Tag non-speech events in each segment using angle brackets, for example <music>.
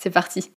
C'est parti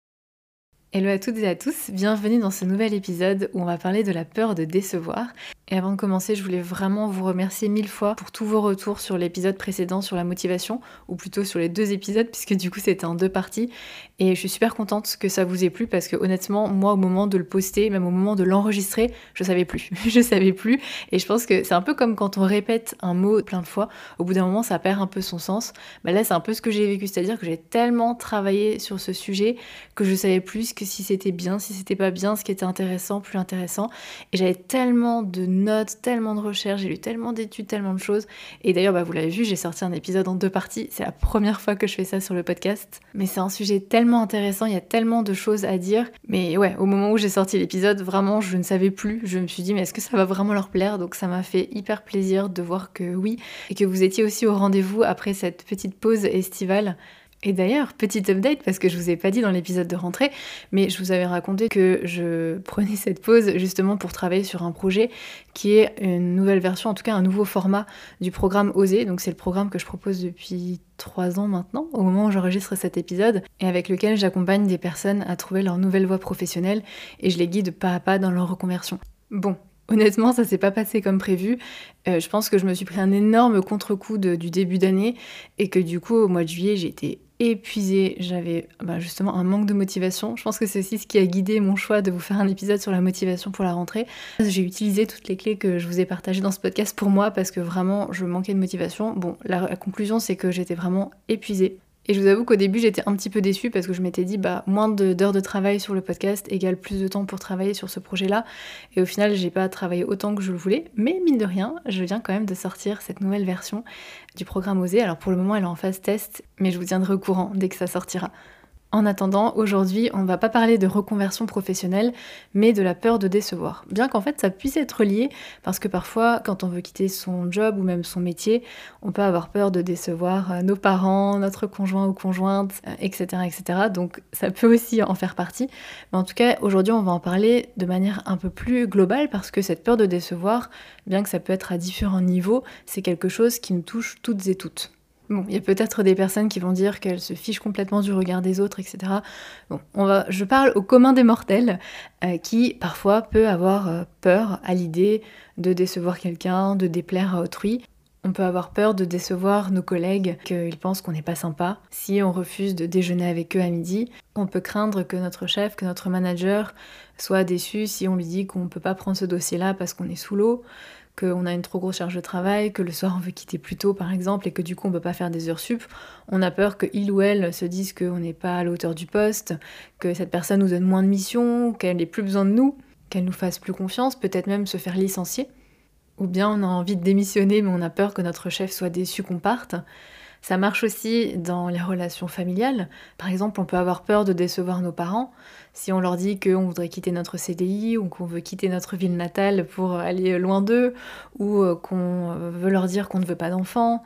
Hello à toutes et à tous, bienvenue dans ce nouvel épisode où on va parler de la peur de décevoir. Et avant de commencer, je voulais vraiment vous remercier mille fois pour tous vos retours sur l'épisode précédent sur la motivation, ou plutôt sur les deux épisodes, puisque du coup c'était en deux parties. Et je suis super contente que ça vous ait plu, parce que honnêtement, moi au moment de le poster, même au moment de l'enregistrer, je savais plus. <laughs> je savais plus. Et je pense que c'est un peu comme quand on répète un mot plein de fois, au bout d'un moment ça perd un peu son sens. Bah là c'est un peu ce que j'ai vécu, c'est-à-dire que j'ai tellement travaillé sur ce sujet que je savais plus que si c'était bien, si c'était pas bien, ce qui était intéressant, plus intéressant. Et j'avais tellement de notes, tellement de recherches, j'ai lu tellement d'études, tellement de choses. Et d'ailleurs, bah, vous l'avez vu, j'ai sorti un épisode en deux parties. C'est la première fois que je fais ça sur le podcast. Mais c'est un sujet tellement intéressant, il y a tellement de choses à dire. Mais ouais, au moment où j'ai sorti l'épisode, vraiment, je ne savais plus. Je me suis dit, mais est-ce que ça va vraiment leur plaire? Donc ça m'a fait hyper plaisir de voir que oui, et que vous étiez aussi au rendez-vous après cette petite pause estivale. Et d'ailleurs, petite update, parce que je vous ai pas dit dans l'épisode de rentrée, mais je vous avais raconté que je <laughs> prenais cette pause justement pour travailler sur un projet qui est une nouvelle version, en tout cas un nouveau format du programme Oser. Donc c'est le programme que je propose depuis trois ans maintenant, au moment où j'enregistre cet épisode, et avec lequel j'accompagne des personnes à trouver leur nouvelle voie professionnelle et je les guide pas à pas dans leur reconversion. Bon, Honnêtement, ça s'est pas passé comme prévu. Euh, je pense que je me suis pris un énorme contre-coup du début d'année et que du coup, au mois de juillet, j'ai été épuisée, j'avais bah, justement un manque de motivation. Je pense que c'est aussi ce qui a guidé mon choix de vous faire un épisode sur la motivation pour la rentrée. J'ai utilisé toutes les clés que je vous ai partagées dans ce podcast pour moi parce que vraiment je manquais de motivation. Bon, la conclusion c'est que j'étais vraiment épuisée. Et je vous avoue qu'au début, j'étais un petit peu déçue parce que je m'étais dit, bah, moins d'heures de, travail sur le podcast égale plus de temps pour travailler sur ce projet-là. Et au final, j'ai pas travaillé autant que je le voulais. Mais mine de rien, je viens quand même de sortir cette nouvelle version du programme Oser. Alors pour le moment, elle est en phase test, mais je vous tiendrai au courant dès que ça sortira. En attendant, aujourd'hui, on ne va pas parler de reconversion professionnelle, mais de la peur de décevoir. Bien qu'en fait, ça puisse être lié, parce que parfois, quand on veut quitter son job ou même son métier, on peut avoir peur de décevoir euh, nos parents, notre conjoint ou conjointe, etc., euh, etc. Donc, ça peut aussi en faire partie. Mais en tout cas, aujourd'hui, on va en parler de manière un peu plus globale, parce que cette peur de décevoir, bien que ça peut être à différents niveaux, c'est quelque chose qui nous touche toutes et toutes. Il y a peut-être des personnes qui vont dire qu'elles se fichent complètement du regard des autres, etc. On va, je parle au commun des mortels euh, qui parfois peut avoir euh, peur à l'idée de décevoir quelqu'un, de déplaire à autrui. On peut avoir peur de décevoir nos collègues, qu'ils pensent qu'on n'est pas sympa. Si on refuse de déjeuner avec eux à midi, on peut craindre que notre chef, que notre manager soit déçu si on lui dit qu'on ne peut pas prendre ce dossier-là parce qu'on est sous l'eau qu'on a une trop grosse charge de travail, que le soir on veut quitter plus tôt par exemple et que du coup on peut pas faire des heures sup, on a peur que il ou elle se dise qu'on n'est pas à la hauteur du poste, que cette personne nous donne moins de missions, qu'elle n'ait plus besoin de nous, qu'elle nous fasse plus confiance, peut-être même se faire licencier. Ou bien on a envie de démissionner mais on a peur que notre chef soit déçu qu'on parte. Ça marche aussi dans les relations familiales. Par exemple, on peut avoir peur de décevoir nos parents. Si on leur dit qu'on voudrait quitter notre CDI ou qu'on veut quitter notre ville natale pour aller loin d'eux, ou euh, qu'on veut leur dire qu'on ne veut pas d'enfants.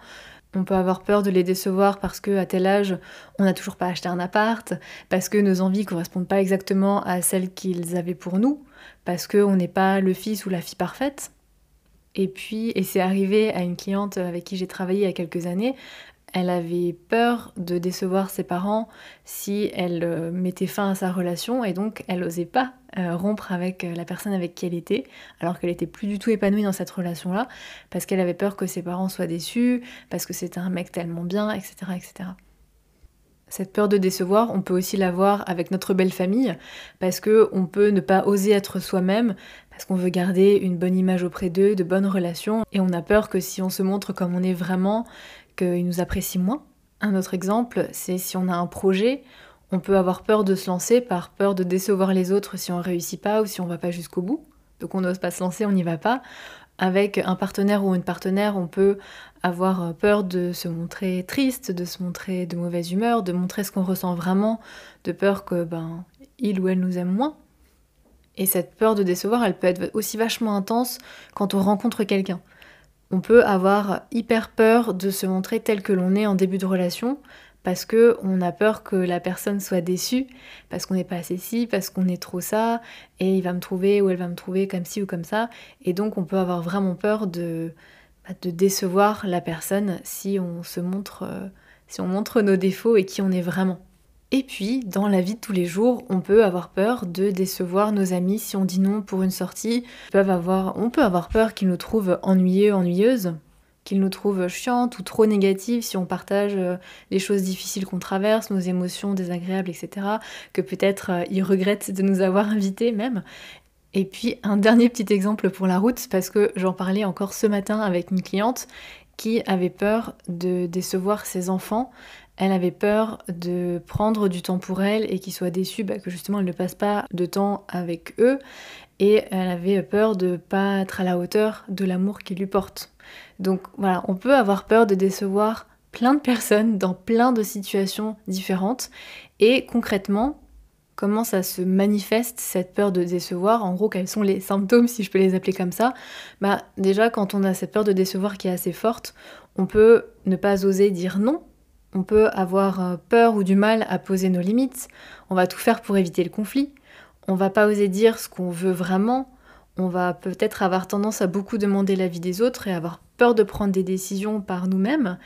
On peut avoir peur de les décevoir parce qu'à tel âge, on n'a toujours pas acheté un appart, parce que nos envies correspondent pas exactement à celles qu'ils avaient pour nous, parce qu'on n'est pas le fils ou la fille parfaite. Et puis, et c'est arrivé à une cliente avec qui j'ai travaillé il y a quelques années, elle avait peur de décevoir ses parents si elle euh, mettait fin à sa relation et donc elle n'osait pas euh, rompre avec euh, la personne avec qui elle était alors qu'elle était plus du tout épanouie dans cette relation-là parce qu'elle avait peur que ses parents soient déçus, parce que c'était un mec tellement bien, etc. etc. Cette peur de décevoir, on peut aussi l'avoir avec notre belle famille, parce que on peut ne pas oser être soi-même, parce qu'on veut garder une bonne image auprès d'eux, de bonnes relations, et on a peur que si on se montre comme on est vraiment, qu'ils nous apprécient moins. Un autre exemple, c'est si on a un projet, on peut avoir peur de se lancer par peur de décevoir les autres si on réussit pas ou si on va pas jusqu'au bout. Donc on n'ose pas se lancer, on n'y va pas. Avec un partenaire ou une partenaire, on peut avoir peur de se montrer triste, de se montrer de mauvaise humeur, de montrer ce qu'on ressent vraiment, de peur que ben il ou elle nous aime moins. Et cette peur de décevoir, elle peut être aussi vachement intense quand on rencontre quelqu'un. On peut avoir hyper peur de se montrer tel que l'on est en début de relation parce que on a peur que la personne soit déçue, parce qu'on n'est pas assez ci, parce qu'on est trop ça, et il va me trouver ou elle va me trouver comme ci ou comme ça. Et donc on peut avoir vraiment peur de, bah, de décevoir la personne si on se montre, euh, si on montre nos défauts et qui on est vraiment. Et puis, dans la vie de tous les jours, on peut avoir peur de décevoir nos amis si on dit non pour une sortie. on peut avoir peur qu'ils nous trouvent ennuyeux, ennuyeuses, qu'ils nous trouvent chiantes ou trop négatives si on partage euh, les choses difficiles qu'on traverse, nos émotions désagréables, etc. Que peut-être euh, ils regrettent de nous avoir invités même. Et puis un dernier petit exemple pour la route, parce que j'en parlais encore ce matin avec une cliente qui avait peur de décevoir ses enfants elle avait peur de prendre du temps pour elle et qu'ils soient déçus bah, que justement elle ne passe pas de temps avec eux. Et elle avait peur de pas être à la hauteur de l'amour qu'ils lui portent. Donc voilà, on peut avoir peur de décevoir plein de personnes dans plein de situations différentes. Et concrètement, comment ça se manifeste cette peur de décevoir? En gros, quels sont les symptômes, si je peux les appeler comme ça? Bah déjà, quand on a cette peur de décevoir qui est assez forte, on peut ne pas oser dire non on peut avoir euh, peur ou du mal à poser nos limites. On va tout faire pour éviter le conflit. On va pas oser dire ce qu'on veut vraiment. On va peut-être avoir tendance à beaucoup demander l'avis des autres et avoir peur de prendre des décisions par nous-mêmes.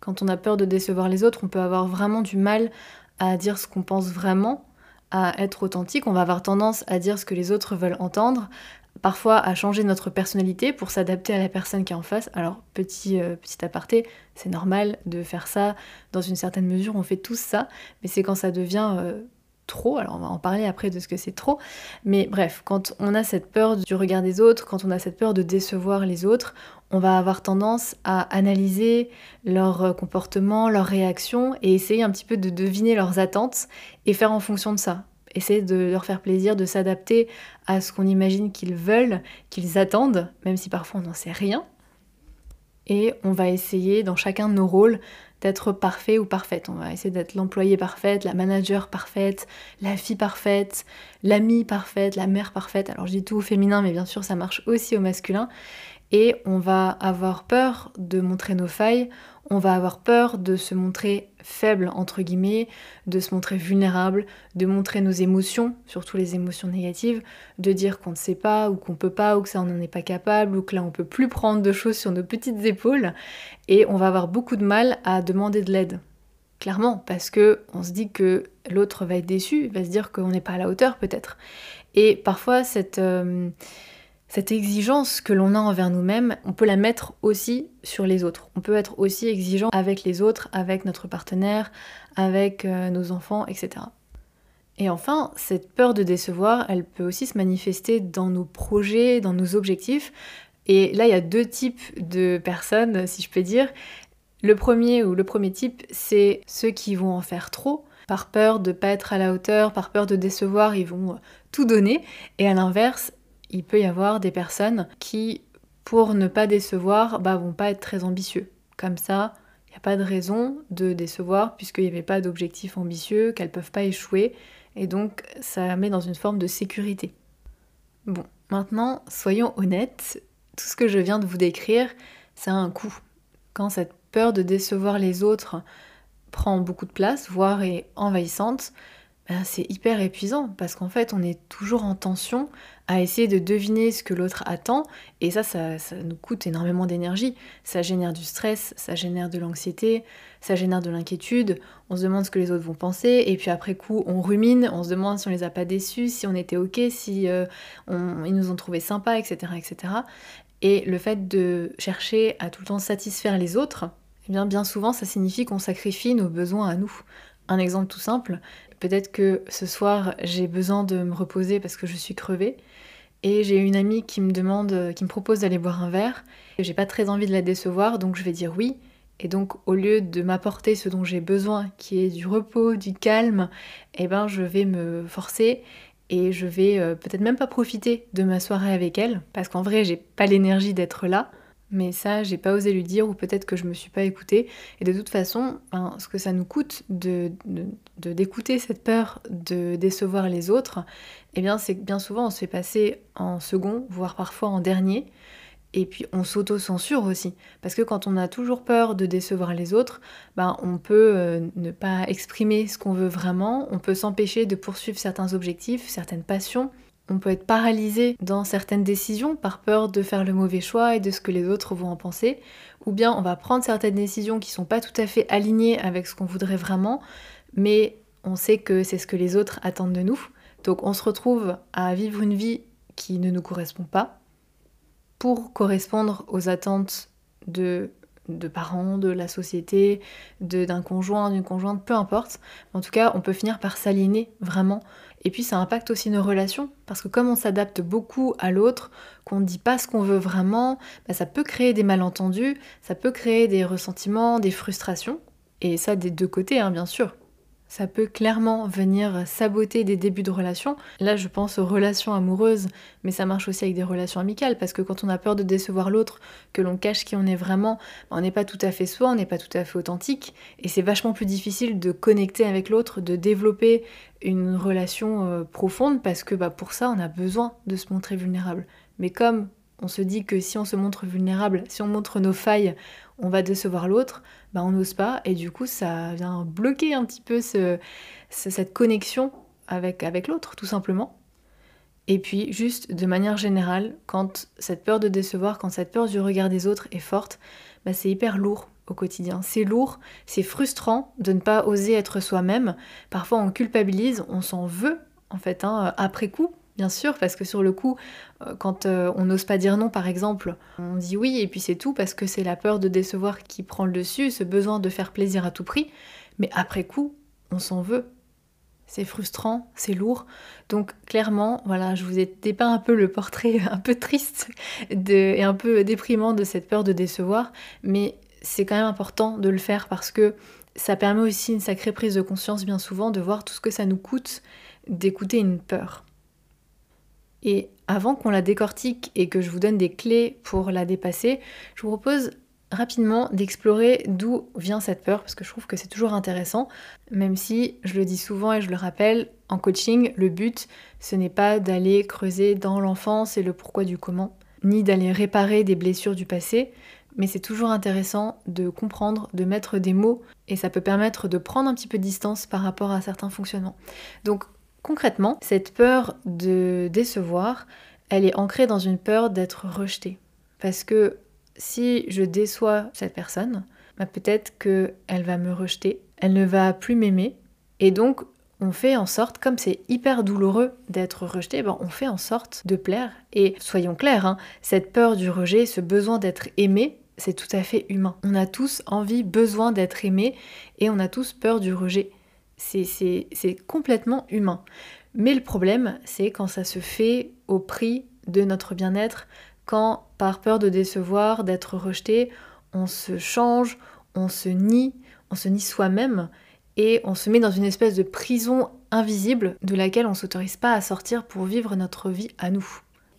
Quand on a peur de décevoir les autres, on peut avoir vraiment du mal à dire ce qu'on pense vraiment, à être authentique. On va avoir tendance à dire ce que les autres veulent entendre, parfois à changer notre personnalité pour s'adapter à la personne qui est en face. Alors, petit, euh, petit aparté, c'est normal de faire ça, dans une certaine mesure, on fait tous ça, mais c'est quand ça devient euh, trop, alors on va en parler après de ce que c'est trop, mais bref, quand on a cette peur du regard des autres, quand on a cette peur de décevoir les autres, on va avoir tendance à analyser leur euh, comportement, leurs réactions et essayer un petit peu de deviner leurs attentes et faire en fonction de ça essayer de leur faire plaisir, de s'adapter à ce qu'on imagine qu'ils veulent, qu'ils attendent, même si parfois on n'en sait rien. Et on va essayer dans chacun de nos rôles d'être parfait ou parfaite. On va essayer d'être l'employé parfaite, la manager parfaite, la fille parfaite, l'amie parfaite, la mère parfaite. Alors je dis tout au féminin, mais bien sûr ça marche aussi au masculin. Et on va avoir peur de montrer nos failles, on va avoir peur de se montrer faible, entre guillemets, de se montrer vulnérable, de montrer nos émotions, surtout les émotions négatives, de dire qu'on ne sait pas ou qu'on peut pas ou que ça on n'en est pas capable ou que là on peut plus prendre de choses sur nos petites épaules et on va avoir beaucoup de mal à demander de l'aide. Clairement, parce que on se dit que l'autre va être déçu, va se dire qu'on n'est pas à la hauteur peut-être. Et parfois cette euh, cette exigence que l'on a envers nous-mêmes, on peut la mettre aussi sur les autres. On peut être aussi exigeant avec les autres, avec notre partenaire, avec euh, nos enfants, etc. Et enfin, cette peur de décevoir, elle peut aussi se manifester dans nos projets, dans nos objectifs. Et là, il y a deux types de personnes, si je peux dire. Le premier ou le premier type, c'est ceux qui vont en faire trop, par peur de ne pas être à la hauteur, par peur de décevoir, ils vont tout donner. Et à l'inverse, il peut y avoir des personnes qui, pour ne pas décevoir, bah, vont pas être très ambitieux. Comme ça, il n'y a pas de raison de décevoir puisqu'il n'y avait pas d'objectif ambitieux, qu'elles peuvent pas échouer, et donc ça met dans une forme de sécurité. Bon, maintenant, soyons honnêtes, tout ce que je viens de vous décrire, ça a un coût. Quand cette peur de décevoir les autres prend beaucoup de place, voire est envahissante, ben, c'est hyper épuisant parce qu'en fait on est toujours en tension à essayer de deviner ce que l'autre attend et ça, ça, nous coûte énormément d'énergie. Ça génère du stress, ça génère de l'anxiété, ça génère de l'inquiétude, on se demande ce que les autres vont penser et puis après coup on rumine, on se demande si on les a pas déçus, si on était ok, si euh, ils nous ont trouvé sympas, etc., etc. Et le fait de chercher à tout le temps satisfaire les autres, eh bien bien souvent ça signifie qu'on sacrifie nos besoins à nous. Un exemple tout simple, peut-être que ce soir j'ai besoin de me reposer parce que je suis crevée et j'ai une amie qui me demande, qui me propose d'aller boire un verre. J'ai pas très envie de la décevoir, donc je vais dire oui. Et donc au lieu de m'apporter ce dont j'ai besoin, qui est du repos, du calme, eh ben je vais me forcer et je vais euh, peut-être même pas profiter de ma soirée avec elle parce qu'en vrai j'ai pas l'énergie d'être là. Mais ça, j'ai pas osé lui dire, ou peut-être que je me suis pas écoutée. Et de toute façon, ce que ça nous coûte de, d'écouter cette peur de décevoir les autres, eh bien, c'est que bien souvent on se fait passer en second, voire parfois en dernier. Et puis on s'auto-censure aussi. Parce que quand on a toujours peur de décevoir les autres, ben, on peut euh, ne pas exprimer ce qu'on veut vraiment, on peut s'empêcher de poursuivre certains objectifs, certaines passions, on peut être paralysé dans certaines décisions par peur de faire le mauvais choix et de ce que les autres vont en penser, ou bien on va prendre certaines décisions qui sont pas tout à fait alignées avec ce qu'on voudrait vraiment, mais on sait que c'est ce que les autres attendent de nous. Donc on se retrouve à vivre une vie qui ne nous correspond pas pour correspondre aux attentes de, de parents, de la société, d'un conjoint, d'une conjointe, peu importe. En tout cas, on peut finir par s'aligner vraiment et puis ça impacte aussi nos relations, parce que comme on s'adapte beaucoup à l'autre, qu'on ne dit pas ce qu'on veut vraiment, bah, ça peut créer des malentendus, ça peut créer des ressentiments, des frustrations, et ça des deux côtés, hein, bien sûr. Ça peut clairement venir saboter des débuts de relation. Là, je pense aux relations amoureuses, mais ça marche aussi avec des relations amicales, parce que quand on a peur de décevoir l'autre, que l'on cache qui on est vraiment, on n'est pas tout à fait soi, on n'est pas tout à fait authentique, et c'est vachement plus difficile de connecter avec l'autre, de développer une relation euh, profonde, parce que bah, pour ça, on a besoin de se montrer vulnérable. Mais comme on se dit que si on se montre vulnérable, si on montre nos failles, on va décevoir l'autre, bah on n'ose pas et du coup ça vient bloquer un petit peu cette connexion avec, avec l'autre tout simplement. Et puis juste de manière générale, quand cette peur de décevoir, quand cette peur du regard des autres est forte, bah c'est hyper lourd au quotidien. C'est lourd, c'est frustrant de ne pas oser être soi-même. Parfois on culpabilise, on s'en veut en fait hein, après coup bien sûr, parce que sur le coup, euh, quand euh, on n'ose pas dire non, par exemple, on dit oui et puis c'est tout, parce que c'est la peur de décevoir qui prend le dessus, ce besoin de faire plaisir à tout prix. Mais après coup, on s'en veut. C'est frustrant, c'est lourd. Donc clairement, voilà, je vous ai dépeint un peu le portrait <laughs> un peu triste et un peu déprimant de cette peur de décevoir, mais c'est quand même important de le faire parce que ça permet aussi une sacrée prise de conscience bien souvent de voir tout ce que ça nous coûte d'écouter une peur. Et avant qu'on la décortique et que je vous donne des clés pour la dépasser, je vous propose rapidement d'explorer d'où vient cette peur, parce que je trouve que c'est toujours intéressant, même si, je le dis souvent et je le rappelle, en coaching, le but, ce n'est pas d'aller creuser dans l'enfance et le pourquoi du comment, ni d'aller réparer des blessures du passé, mais c'est toujours intéressant de comprendre, de mettre des mots, et ça peut permettre de prendre un petit peu de distance par rapport à certains fonctionnements. Donc Concrètement, cette peur de décevoir, elle est ancrée dans une peur d'être rejetée. Parce que si je déçois cette personne, bah peut-être qu'elle va me rejeter, elle ne va plus m'aimer, et donc on fait en sorte, comme c'est hyper douloureux d'être rejeté, ben on fait en sorte de plaire. Et soyons clairs, hein, cette peur du rejet, ce besoin d'être aimé, c'est tout à fait humain. On a tous envie, besoin d'être aimé, et on a tous peur du rejet. C'est complètement humain. Mais le problème, c'est quand ça se fait au prix de notre bien-être, quand par peur de décevoir, d'être rejeté, on se change, on se nie, on se nie soi-même et on se met dans une espèce de prison invisible de laquelle on ne s'autorise pas à sortir pour vivre notre vie à nous.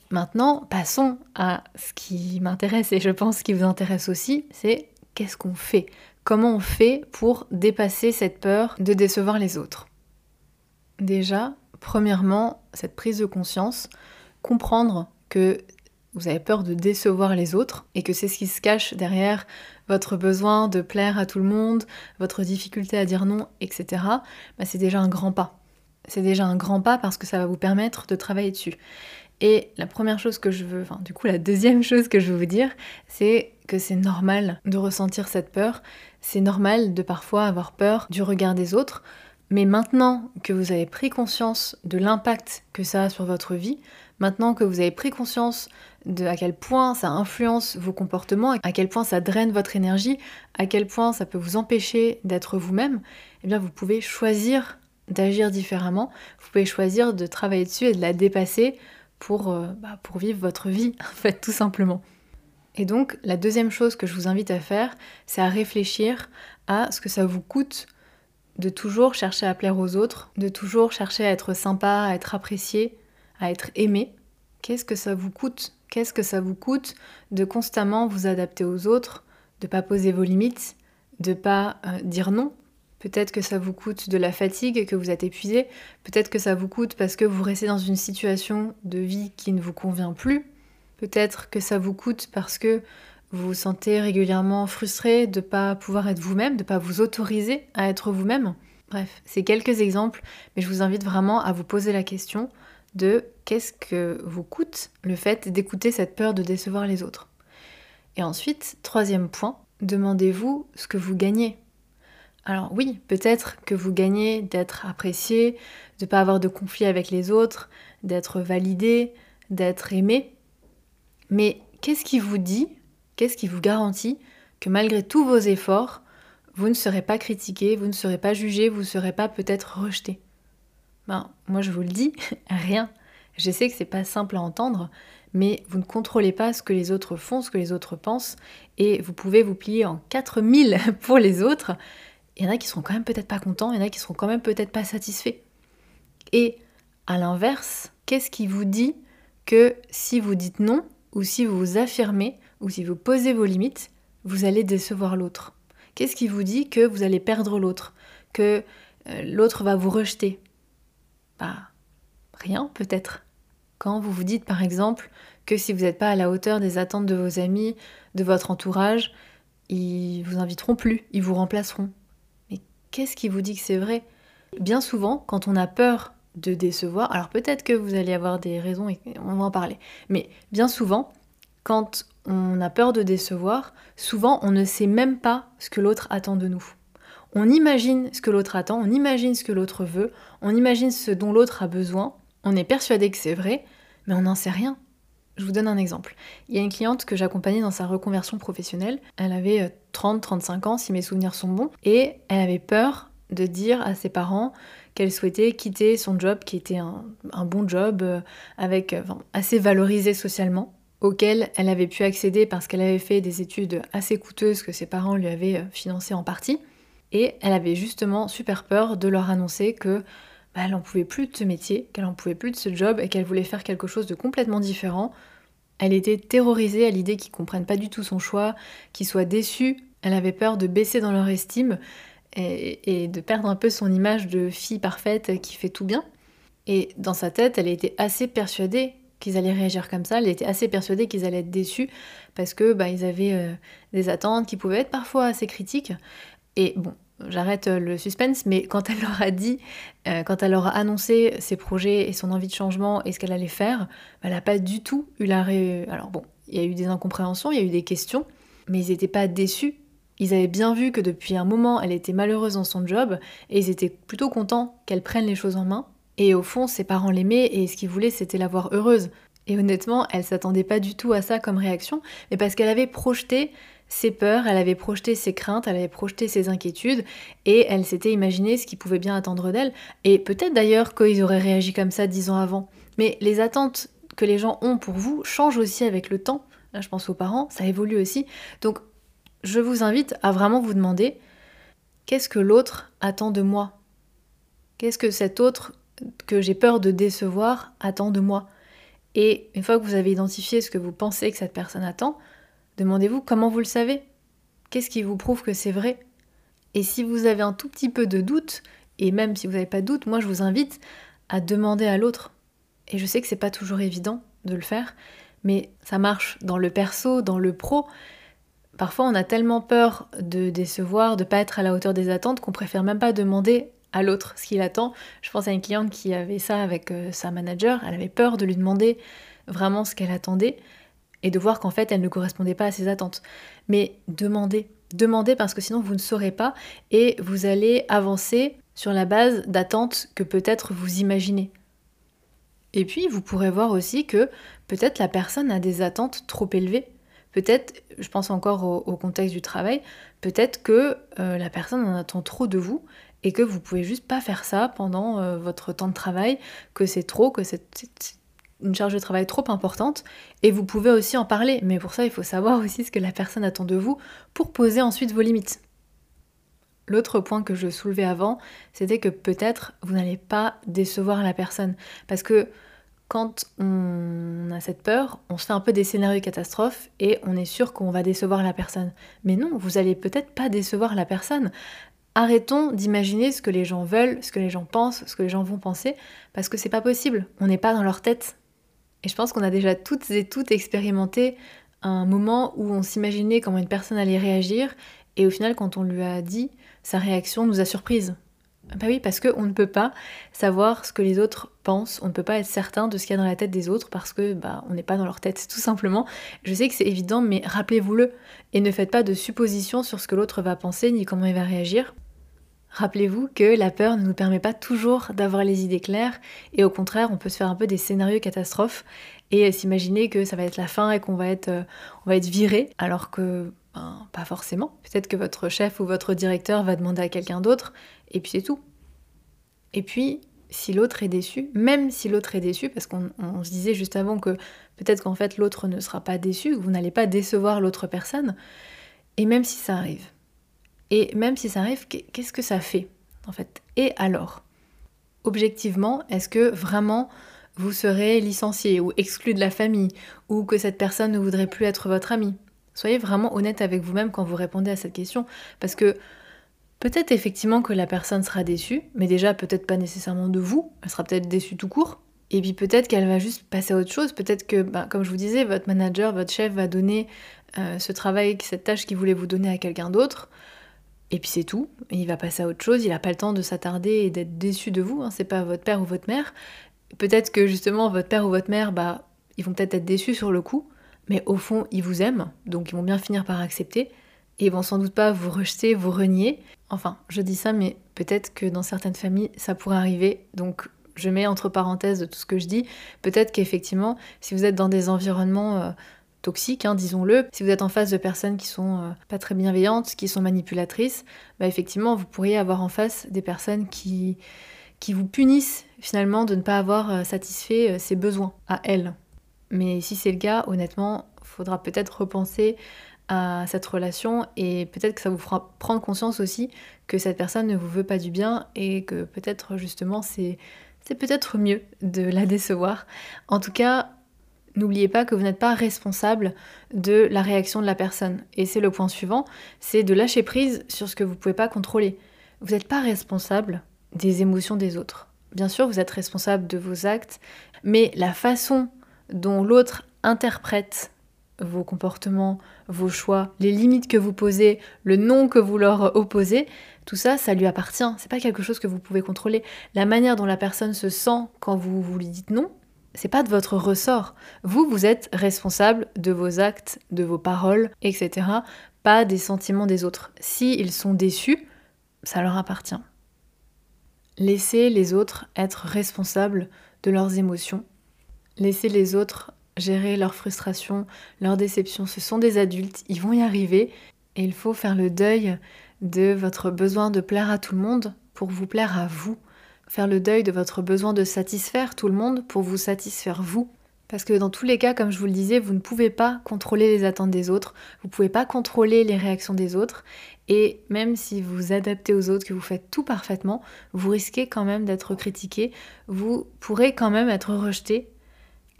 Maintenant, passons à ce qui m'intéresse et je pense qui vous intéresse aussi, c'est qu'est-ce qu'on fait? Comment on fait pour dépasser cette peur de décevoir les autres Déjà, premièrement, cette prise de conscience, comprendre que vous avez peur de décevoir les autres et que c'est ce qui se cache derrière votre besoin de plaire à tout le monde, votre difficulté à dire non, etc., bah, c'est déjà un grand pas. C'est déjà un grand pas parce que ça va vous permettre de travailler dessus. Et la première chose que je veux, enfin du coup la deuxième chose que je veux vous dire, c'est que c'est normal de ressentir cette peur, c'est normal de parfois avoir peur du regard des autres, mais maintenant que vous avez pris conscience de l'impact que ça a sur votre vie, maintenant que vous avez pris conscience de à quel point ça influence vos comportements, à quel point ça draine votre énergie, à quel point ça peut vous empêcher d'être vous-même, eh bien vous pouvez choisir d'agir différemment, vous pouvez choisir de travailler dessus et de la dépasser pour, euh, bah, pour vivre votre vie, <laughs> en fait, tout simplement. Et donc, la deuxième chose que je vous invite à faire, c'est à réfléchir à ce que ça vous coûte de toujours chercher à plaire aux autres, de toujours chercher à être sympa, à être apprécié, à être aimé, qu'est-ce que ça vous coûte? Qu'est-ce que ça vous coûte de constamment vous adapter aux autres, de pas poser vos limites, de pas euh, dire non? Peut-être que ça vous coûte de la fatigue, que vous êtes épuisé. Peut-être que ça vous coûte parce que vous restez dans une situation de vie qui ne vous convient plus. Peut-être que ça vous coûte parce que vous vous sentez régulièrement frustré de ne pas pouvoir être vous-même, de ne pas vous autoriser à être vous-même. Bref, c'est quelques exemples, mais je vous invite vraiment à vous poser la question de qu'est-ce que vous coûte le fait d'écouter cette peur de décevoir les autres. Et ensuite, troisième point, demandez-vous ce que vous gagnez alors oui, peut-être que vous gagnez d'être apprécié, de ne pas avoir de conflit avec les autres, d'être validé, d'être aimé. Mais qu'est-ce qui vous dit, qu'est-ce qui vous garantit que malgré tous vos efforts, vous ne serez pas critiqué, vous ne serez pas jugé, vous ne serez pas peut-être rejeté? Ben, moi je vous le dis, <laughs> rien. Je sais que c'est pas simple à entendre, mais vous ne contrôlez pas ce que les autres font, ce que les autres pensent, et vous pouvez vous plier en 4000 <laughs> pour les autres, il y en a qui seront quand même peut-être pas contents, il y en a qui seront quand même peut-être pas satisfaits. Et à l'inverse, qu'est-ce qui vous dit que si vous dites non, ou si vous vous affirmez, ou si vous posez vos limites, vous allez décevoir l'autre. Qu'est-ce qui vous dit que vous allez perdre l'autre Que euh, l'autre va vous rejeter? Bah, rien peut-être. Quand vous vous dites par exemple que si vous n'êtes pas à la hauteur des attentes de vos amis, de votre entourage, ils vous inviteront plus, ils vous remplaceront. Qu'est-ce qui vous dit que c'est vrai? Bien souvent, quand on a peur de décevoir, alors peut-être que vous allez avoir des raisons et on va en parler, mais bien souvent, quand on a peur de décevoir, souvent on ne sait même pas ce que l'autre attend de nous. On imagine ce que l'autre attend, on imagine ce que l'autre veut, on imagine ce dont l'autre a besoin, on est persuadé que c'est vrai, mais on n'en sait rien. Je vous donne un exemple. Il y a une cliente que j'accompagnais dans sa reconversion professionnelle. Elle avait 30-35 euh, ans, si mes souvenirs sont bons, et elle avait peur de dire à ses parents qu'elle souhaitait quitter son job, qui était un, bon job, euh, avec, euh, assez valorisé socialement, auquel elle avait pu accéder parce qu'elle avait fait des études assez coûteuses que ses parents lui avaient financées en partie. Et elle avait justement super peur de leur annoncer que bah, elle n'en pouvait plus de ce métier, qu'elle n'en pouvait plus de ce job et qu'elle voulait faire quelque chose de complètement différent. Elle était terrorisée à l'idée qu'ils comprennent pas du tout son choix, qu'ils soient déçus. Elle avait peur de baisser dans leur estime et, de perdre un peu son image de fille parfaite qui fait tout bien. Et dans sa tête, elle était assez persuadée qu'ils allaient réagir comme ça. Elle était assez persuadée qu'ils allaient être déçus parce que bah, ils avaient euh, des attentes qui pouvaient être parfois assez critiques. Et bon, j'arrête euh, le suspense, mais quand elle leur a dit, euh, quand elle leur a annoncé ses projets et son envie de changement et ce qu'elle allait faire, elle n'a pas du tout eu la ré... Alors bon, il y a eu des incompréhensions, il y a eu des questions, mais ils n'étaient pas déçus. Ils avaient bien vu que depuis un moment, elle était malheureuse dans son job et ils étaient plutôt contents qu'elle prenne les choses en main. Et au fond, ses parents l'aimaient et ce qu'ils voulaient, c'était la voir heureuse. Et honnêtement, elle s'attendait pas du tout à ça comme réaction, mais parce qu'elle avait projeté ses peurs, elle avait projeté ses craintes, elle avait projeté ses inquiétudes et elle s'était imaginé ce qui pouvait bien attendre d'elle. Et peut-être d'ailleurs qu'ils auraient réagi comme ça dix ans avant. Mais les attentes que les gens ont pour vous changent aussi avec le temps. Là, je pense aux parents, ça évolue aussi. Donc, je vous invite à vraiment vous demander qu'est-ce que l'autre attend de moi? Qu'est-ce que cet autre que j'ai peur de décevoir attend de moi? Et une fois que vous avez identifié ce que vous pensez que cette personne attend, Demandez-vous comment vous le savez? Qu'est-ce qui vous prouve que c'est vrai? Et si vous avez un tout petit peu de doute, et même si vous n'avez pas de doute, moi je vous invite à demander à l'autre. Et je sais que c'est pas toujours évident de le faire, mais ça marche dans le perso, dans le pro. Parfois on a tellement peur de décevoir, de pas être à la hauteur des attentes qu'on préfère même pas demander à l'autre ce qu'il attend. Je pense à une cliente qui avait ça avec euh, sa manager, elle avait peur de lui demander vraiment ce qu'elle attendait et de voir qu'en fait elle ne correspondait pas à ses attentes. Mais demandez, demandez parce que sinon vous ne saurez pas et vous allez avancer sur la base d'attentes que peut-être vous imaginez. Et puis vous pourrez voir aussi que peut-être la personne a des attentes trop élevées. Peut-être, je pense encore au, contexte du travail, peut-être que euh, la personne en attend trop de vous et que vous pouvez juste pas faire ça pendant euh, votre temps de travail, que c'est trop, que c'est une charge de travail trop importante et vous pouvez aussi en parler. Mais pour ça, il faut savoir aussi ce que la personne attend de vous pour poser ensuite vos limites. L'autre point que je soulevais avant, c'était que peut-être vous n'allez pas décevoir la personne. Parce que quand on a cette peur, on se fait un peu des scénarios catastrophes et on est sûr qu'on va décevoir la personne. Mais non, vous allez peut-être pas décevoir la personne. Arrêtons d'imaginer ce que les gens veulent, ce que les gens pensent, ce que les gens vont penser, parce que c'est pas possible. On n'est pas dans leur tête. Et je pense qu'on a déjà toutes et toutes expérimenté un moment où on s'imaginait comment une personne allait réagir, et au final, quand on lui a dit, sa réaction nous a surprise. Bah oui, parce qu'on ne peut pas savoir ce que les autres pensent, on ne peut pas être certain de ce qu'il y a dans la tête des autres parce que bah, on n'est pas dans leur tête, <laughs> tout simplement. Je sais que c'est évident, mais rappelez-vous-le et ne faites pas de suppositions sur ce que l'autre va penser ni comment il va réagir. Rappelez-vous que la peur ne nous permet pas toujours d'avoir les idées claires et au contraire, on peut se faire un peu des scénarios catastrophes et s'imaginer que ça va être la fin et qu'on va être, euh, va être viré alors que ben, pas forcément. Peut-être que votre chef ou votre directeur va demander à quelqu'un d'autre et puis c'est tout. Et puis, si l'autre est déçu, même si l'autre est déçu, parce qu'on se disait juste avant que peut-être qu'en fait l'autre ne sera pas déçu, vous n'allez pas décevoir l'autre personne, et même si ça arrive, et même si ça arrive, qu'est-ce que ça fait en fait? Et alors? Objectivement, est-ce que vraiment vous serez licencié ou exclu de la famille, ou que cette personne ne voudrait plus être votre ami Soyez vraiment honnête avec vous-même quand vous répondez à cette question, parce que Peut-être effectivement que la personne sera déçue, mais déjà peut-être pas nécessairement de vous, elle sera peut-être déçue tout court. Et puis peut-être qu'elle va juste passer à autre chose, peut-être que, bah, comme je vous disais, votre manager, votre chef va donner euh, ce travail, cette tâche qu'il voulait vous donner à quelqu'un d'autre, et puis c'est tout, il va passer à autre chose, il n'a pas le temps de s'attarder et d'être déçu de vous, hein, c'est pas votre père ou votre mère. Peut-être que justement votre père ou votre mère, bah, ils vont peut-être être déçus sur le coup, mais au fond, ils vous aiment, donc ils vont bien finir par accepter et ils vont sans doute pas vous rejeter, vous renier. Enfin, je dis ça, mais peut-être que dans certaines familles, ça pourrait arriver. Donc, je mets entre parenthèses tout ce que je dis. Peut-être qu'effectivement, si vous êtes dans des environnements euh, toxiques, hein, disons-le, si vous êtes en face de personnes qui sont euh, pas très bienveillantes, qui sont manipulatrices, bah effectivement, vous pourriez avoir en face des personnes qui, qui vous punissent finalement de ne pas avoir euh, satisfait ses besoins à elles. Mais si c'est le cas, honnêtement, faudra peut-être repenser à cette relation et peut-être que ça vous fera prendre conscience aussi que cette personne ne vous veut pas du bien et que peut-être justement c'est c'est peut-être mieux de la décevoir. En tout cas, n'oubliez pas que vous n'êtes pas responsable de la réaction de la personne. Et c'est le point suivant, c'est de lâcher prise sur ce que vous ne pouvez pas contrôler. Vous n'êtes pas responsable des émotions des autres. Bien sûr, vous êtes responsable de vos actes, mais la façon dont l'autre interprète vos comportements, vos choix, les limites que vous posez, le non que vous leur opposez, tout ça, ça lui appartient. C'est pas quelque chose que vous pouvez contrôler. La manière dont la personne se sent quand vous, vous lui dites non, c'est pas de votre ressort. Vous, vous êtes responsable de vos actes, de vos paroles, etc. Pas des sentiments des autres. S'ils ils sont déçus, ça leur appartient. Laissez les autres être responsables de leurs émotions. Laissez les autres gérer leur frustration, leur déception. Ce sont des adultes, ils vont y arriver et il faut faire le deuil de votre besoin de plaire à tout le monde pour vous plaire à vous. Faire le deuil de votre besoin de satisfaire tout le monde pour vous satisfaire vous. Parce que dans tous les cas, comme je vous le disais, vous ne pouvez pas contrôler les attentes des autres, vous ne pouvez pas contrôler les réactions des autres, et même si vous adaptez aux autres, que vous faites tout parfaitement, vous risquez quand même d'être critiqué, vous pourrez quand même être rejeté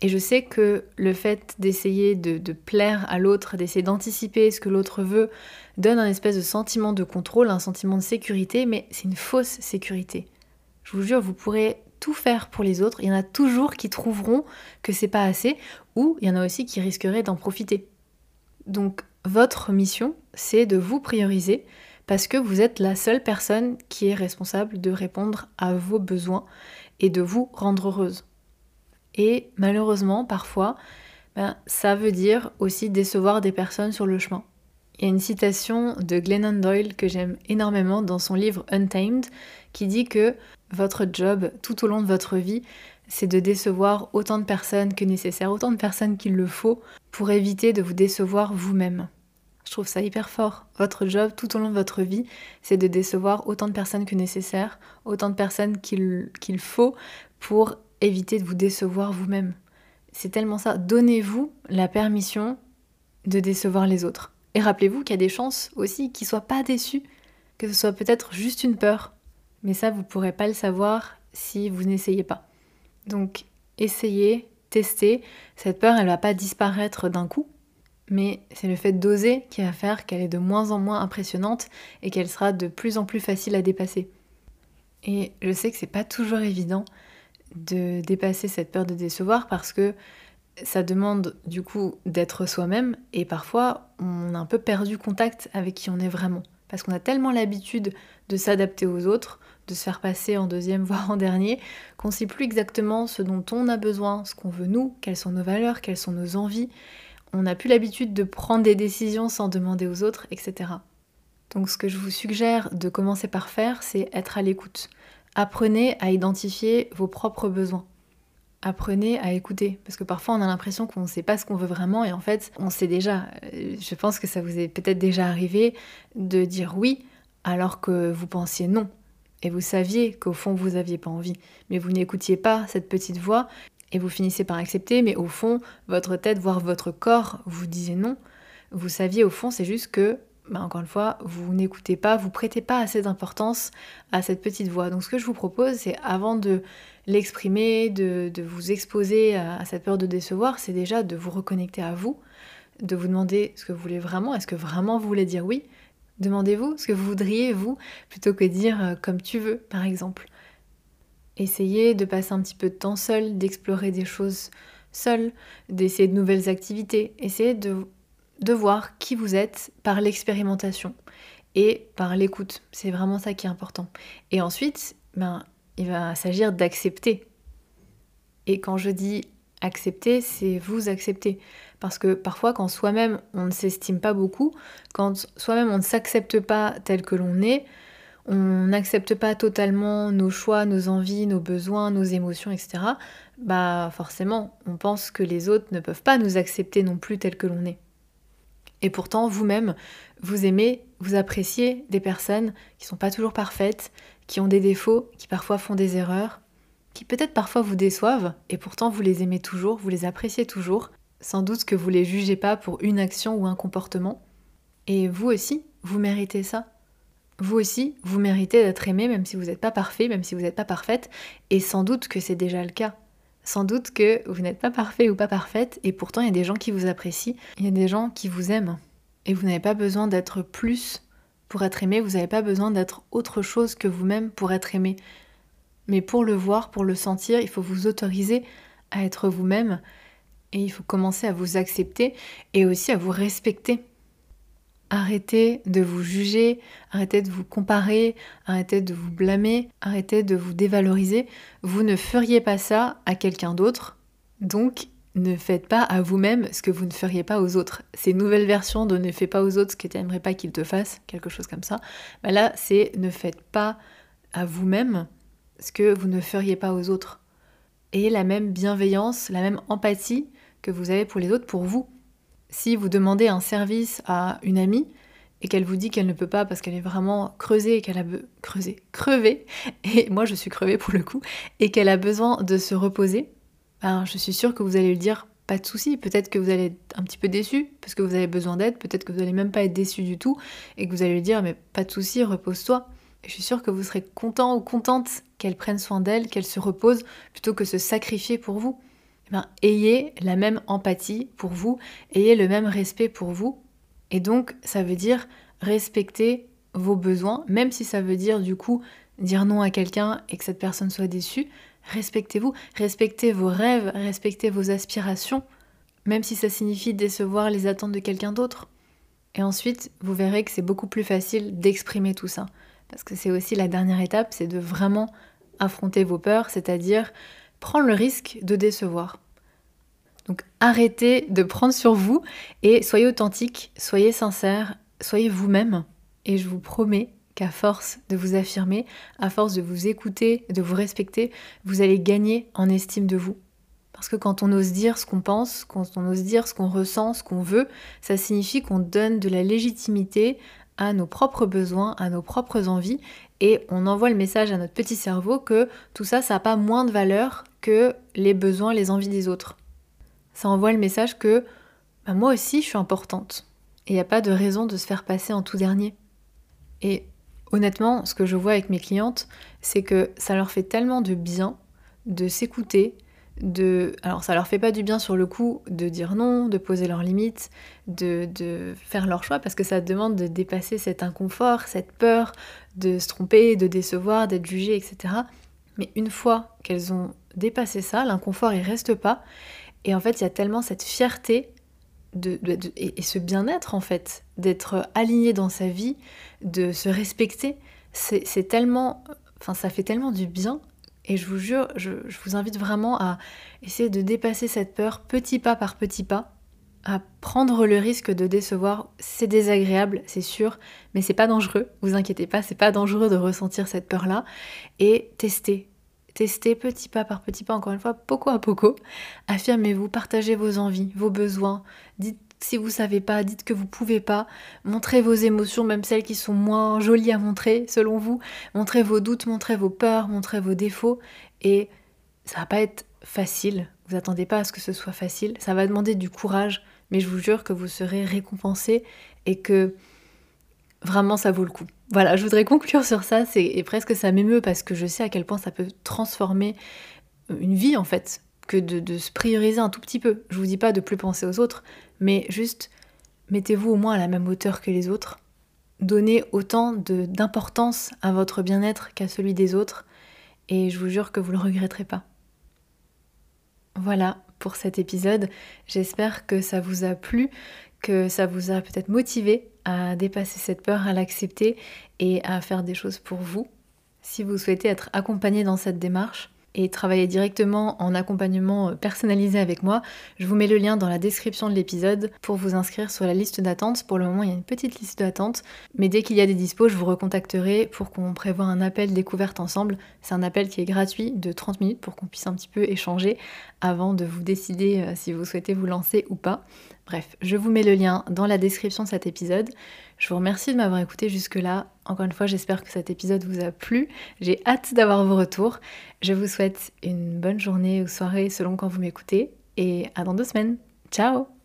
et je sais que le fait d'essayer de, plaire à l'autre, d'essayer d'anticiper ce que l'autre veut, donne un espèce de sentiment de contrôle, un sentiment de sécurité, mais c'est une fausse sécurité. Je vous jure, vous pourrez tout faire pour les autres. Il y en a toujours qui trouveront que c'est pas assez, ou il y en a aussi qui risqueraient d'en profiter. Donc, votre mission, c'est de vous prioriser parce que vous êtes la seule personne qui est responsable de répondre à vos besoins et de vous rendre heureuse. Et malheureusement, parfois, ben, ça veut dire aussi décevoir des personnes sur le chemin. Il y a une citation de Glennon Doyle que j'aime énormément dans son livre Untamed qui dit que votre job tout au long de votre vie, c'est de décevoir autant de personnes que nécessaire, autant de personnes qu'il le faut pour éviter de vous décevoir vous-même. Je trouve ça hyper fort. Votre job tout au long de votre vie, c'est de décevoir autant de personnes que nécessaire, autant de personnes qu'il faut pour éviter de vous décevoir vous-même. C'est tellement ça. Donnez-vous la permission de décevoir les autres. Et rappelez-vous qu'il y a des chances aussi qu'ils soient pas déçus. que ce soit peut-être juste une peur. Mais ça, vous ne pourrez pas le savoir si vous n'essayez pas. Donc, essayez, testez. Cette peur, elle ne va pas disparaître d'un coup. Mais c'est le fait d'oser qui va faire qu'elle est de moins en moins impressionnante et qu'elle sera de plus en plus facile à dépasser. Et je sais que c'est pas toujours évident de dépasser cette peur de décevoir parce que ça demande du coup d'être soi-même et parfois on a un peu perdu contact avec qui on est vraiment. Parce qu'on a tellement l'habitude de s'adapter aux autres, de se faire passer en deuxième <laughs> voire en dernier, qu'on ne sait plus exactement ce dont on a besoin, ce qu'on veut nous, quelles sont nos valeurs, quelles sont nos envies. On n'a plus l'habitude de prendre des décisions sans demander aux autres, etc. Donc ce que je vous suggère de commencer par faire, c'est être à l'écoute. Apprenez à identifier vos propres besoins apprenez à écouter. Parce que parfois on a l'impression qu'on ne sait pas ce qu'on veut vraiment et en fait on sait déjà. Euh, je pense que ça vous est peut-être déjà arrivé de dire oui alors que vous pensiez non. Et vous saviez qu'au fond vous n'aviez pas envie. Mais vous n'écoutiez pas cette petite voix et vous finissez par accepter. Mais au fond, votre tête, voire votre corps vous disait non. Vous saviez au fond, c'est juste que bah, encore une fois, vous n'écoutez pas, vous prêtez pas assez d'importance à cette petite voix. Donc ce que je vous propose, c'est avant de l'exprimer, de, vous exposer à, cette peur de décevoir, c'est déjà de vous reconnecter à vous, de vous demander ce que vous voulez vraiment, est-ce que vraiment vous voulez dire oui? Demandez-vous ce que vous voudriez, vous, plutôt que dire euh, comme tu veux, par exemple. Essayez de passer un petit peu de temps seul, d'explorer des choses seul, d'essayer de nouvelles activités. Essayez de de voir qui vous êtes par l'expérimentation et par l'écoute. C'est vraiment ça qui est important. Et ensuite, ben, il va s'agir d'accepter. Et quand je dis accepter, c'est vous accepter. Parce que parfois, quand soi-même on ne s'estime pas beaucoup, quand soi-même on ne s'accepte pas tel que l'on est, on n'accepte pas totalement nos choix, nos envies, nos besoins, nos émotions, etc., bah forcément, on pense que les autres ne peuvent pas nous accepter non plus tel que l'on est. Et pourtant, vous-même, vous aimez, vous appréciez des personnes qui sont pas toujours parfaites, qui ont des défauts, qui parfois font des erreurs, qui peut-être parfois vous déçoivent, et pourtant vous les aimez toujours, vous les appréciez toujours. Sans doute que vous les jugez pas pour une action ou un comportement. Et vous aussi, vous méritez ça. Vous aussi, vous méritez d'être aimé même si vous n'êtes pas parfait, même si vous n'êtes pas parfaite, et sans doute que c'est déjà le cas. Sans doute que vous n'êtes pas parfait ou pas parfaite et pourtant il y a des gens qui vous apprécient, il y a des gens qui vous aiment. Et vous n'avez pas besoin d'être plus pour être aimé, vous n'avez pas besoin d'être autre chose que vous-même pour être aimé. Mais pour le voir, pour le sentir, il faut vous autoriser à être vous-même et il faut commencer à vous accepter et aussi à vous respecter. Arrêtez de vous juger, arrêtez de vous comparer, arrêtez de vous blâmer, arrêtez de vous dévaloriser. Vous ne feriez pas ça à quelqu'un d'autre. Donc, ne faites pas à vous-même ce que vous ne feriez pas aux autres. Ces nouvelles versions de ne fais pas aux autres ce que tu n'aimerais pas qu'ils te fassent, quelque chose comme ça, bah là, c'est ne faites pas à vous-même ce que vous ne feriez pas aux autres. Ayez la même bienveillance, la même empathie que vous avez pour les autres pour vous. Si vous demandez un service à une amie et qu'elle vous dit qu'elle ne peut pas parce qu'elle est vraiment creusée et qu'elle a creusé, crevée, <laughs> et moi je suis crevée pour le coup, et qu'elle a besoin de se reposer, ben, je suis sûre que vous allez lui dire pas de souci. Peut-être que vous allez être un petit peu déçu parce que vous avez besoin d'aide. Peut-être que vous n'allez même pas être déçu du tout et que vous allez lui dire mais pas de souci, repose-toi. je suis sûre que vous serez content ou contente qu'elle prenne soin d'elle, qu'elle se repose plutôt que se sacrifier pour vous. Eh ben, ayez la même empathie pour vous, ayez le même respect pour vous. Et donc, ça veut dire respecter vos besoins, même si ça veut dire du coup dire non à quelqu'un et que cette personne soit déçue. Respectez-vous, respectez vos rêves, respectez vos aspirations, même si ça signifie décevoir les attentes de quelqu'un d'autre. Et ensuite, vous verrez que c'est beaucoup plus facile d'exprimer tout ça. Parce que c'est aussi la dernière étape, c'est de vraiment affronter vos peurs, c'est-à-dire prendre le risque de décevoir. Donc arrêtez de prendre sur vous et soyez authentique, soyez sincère, soyez vous-même. Et je vous promets qu'à force de vous affirmer, à force de vous écouter, de vous respecter, vous allez gagner en estime de vous. Parce que quand on ose dire ce qu'on pense, quand on ose dire ce qu'on ressent, ce qu'on veut, ça signifie qu'on donne de la légitimité à nos propres besoins, à nos propres envies, et on envoie le message à notre petit cerveau que tout ça, ça n'a pas moins de valeur que les besoins, les envies des autres. Ça envoie le message que bah, moi aussi je suis importante, et il n'y a pas de raison de se faire passer en tout dernier. Et Honnêtement, ce que je vois avec mes clientes, c'est que ça leur fait tellement de bien de s'écouter, de... Alors ça leur fait pas du bien sur le coup de dire non, de poser leurs limites, de, de faire leur choix, parce que ça demande de dépasser cet inconfort, cette peur de se tromper, de décevoir, d'être jugé, etc. Mais une fois qu'elles ont dépassé ça, l'inconfort il reste pas. Et en fait, il y a tellement cette fierté de, et, ce bien-être en fait, d'être aligné dans sa vie, de se respecter. C'est tellement, enfin ça fait tellement du bien. Et je vous jure, je, vous invite vraiment à essayer de dépasser cette peur petit pas par petit pas, à prendre le risque de décevoir. C'est désagréable, c'est sûr, mais c'est pas dangereux. Vous inquiétez pas, c'est pas dangereux de ressentir cette peur-là. Et tester, Testez petit pas par petit pas, encore une fois, poco à poco. Affirmez-vous, partagez vos envies, vos besoins. Dites si vous savez pas, dites que vous pouvez pas. Montrez vos émotions, même celles qui sont moins jolies à montrer, selon vous. Montrez vos doutes, montrez vos peurs, montrez vos défauts. Et ça va pas être facile. Vous attendez pas à ce que ce soit facile. Ça va demander du courage, mais je vous jure que vous serez récompensé et que vraiment ça vaut le coup. Voilà, je voudrais conclure sur ça, c'est, et presque ça m'émeut parce que je sais à quel point ça peut transformer une vie en fait, que de, se prioriser un tout petit peu. Je vous dis pas de plus penser aux autres, mais juste mettez-vous au moins à la même hauteur que les autres. Donnez autant d'importance à votre bien-être qu'à celui des autres, et je vous jure que vous le regretterez pas. Voilà pour cet épisode. J'espère que ça vous a plu, que ça vous a peut-être motivé à dépasser cette peur, à l'accepter et à faire des choses pour vous. Si vous souhaitez être accompagné dans cette démarche, et travailler directement en accompagnement personnalisé avec moi, je vous mets le lien dans la description de l'épisode pour vous inscrire sur la liste d'attente. Pour le moment, il y a une petite liste d'attente, mais dès qu'il y a des dispos, je vous recontacterai pour qu'on prévoie un appel découverte ensemble. C'est un appel qui est gratuit de 30 minutes pour qu'on puisse un petit peu échanger avant de vous décider euh, si vous souhaitez vous lancer ou pas. Bref, je vous mets le lien dans la description de cet épisode. Je vous remercie de m'avoir écouté jusque-là. Encore une fois, j'espère que cet épisode vous a plu. J'ai hâte d'avoir vos retours. Je vous souhaite une bonne journée ou soirée selon quand vous m'écoutez et à dans deux semaines. Ciao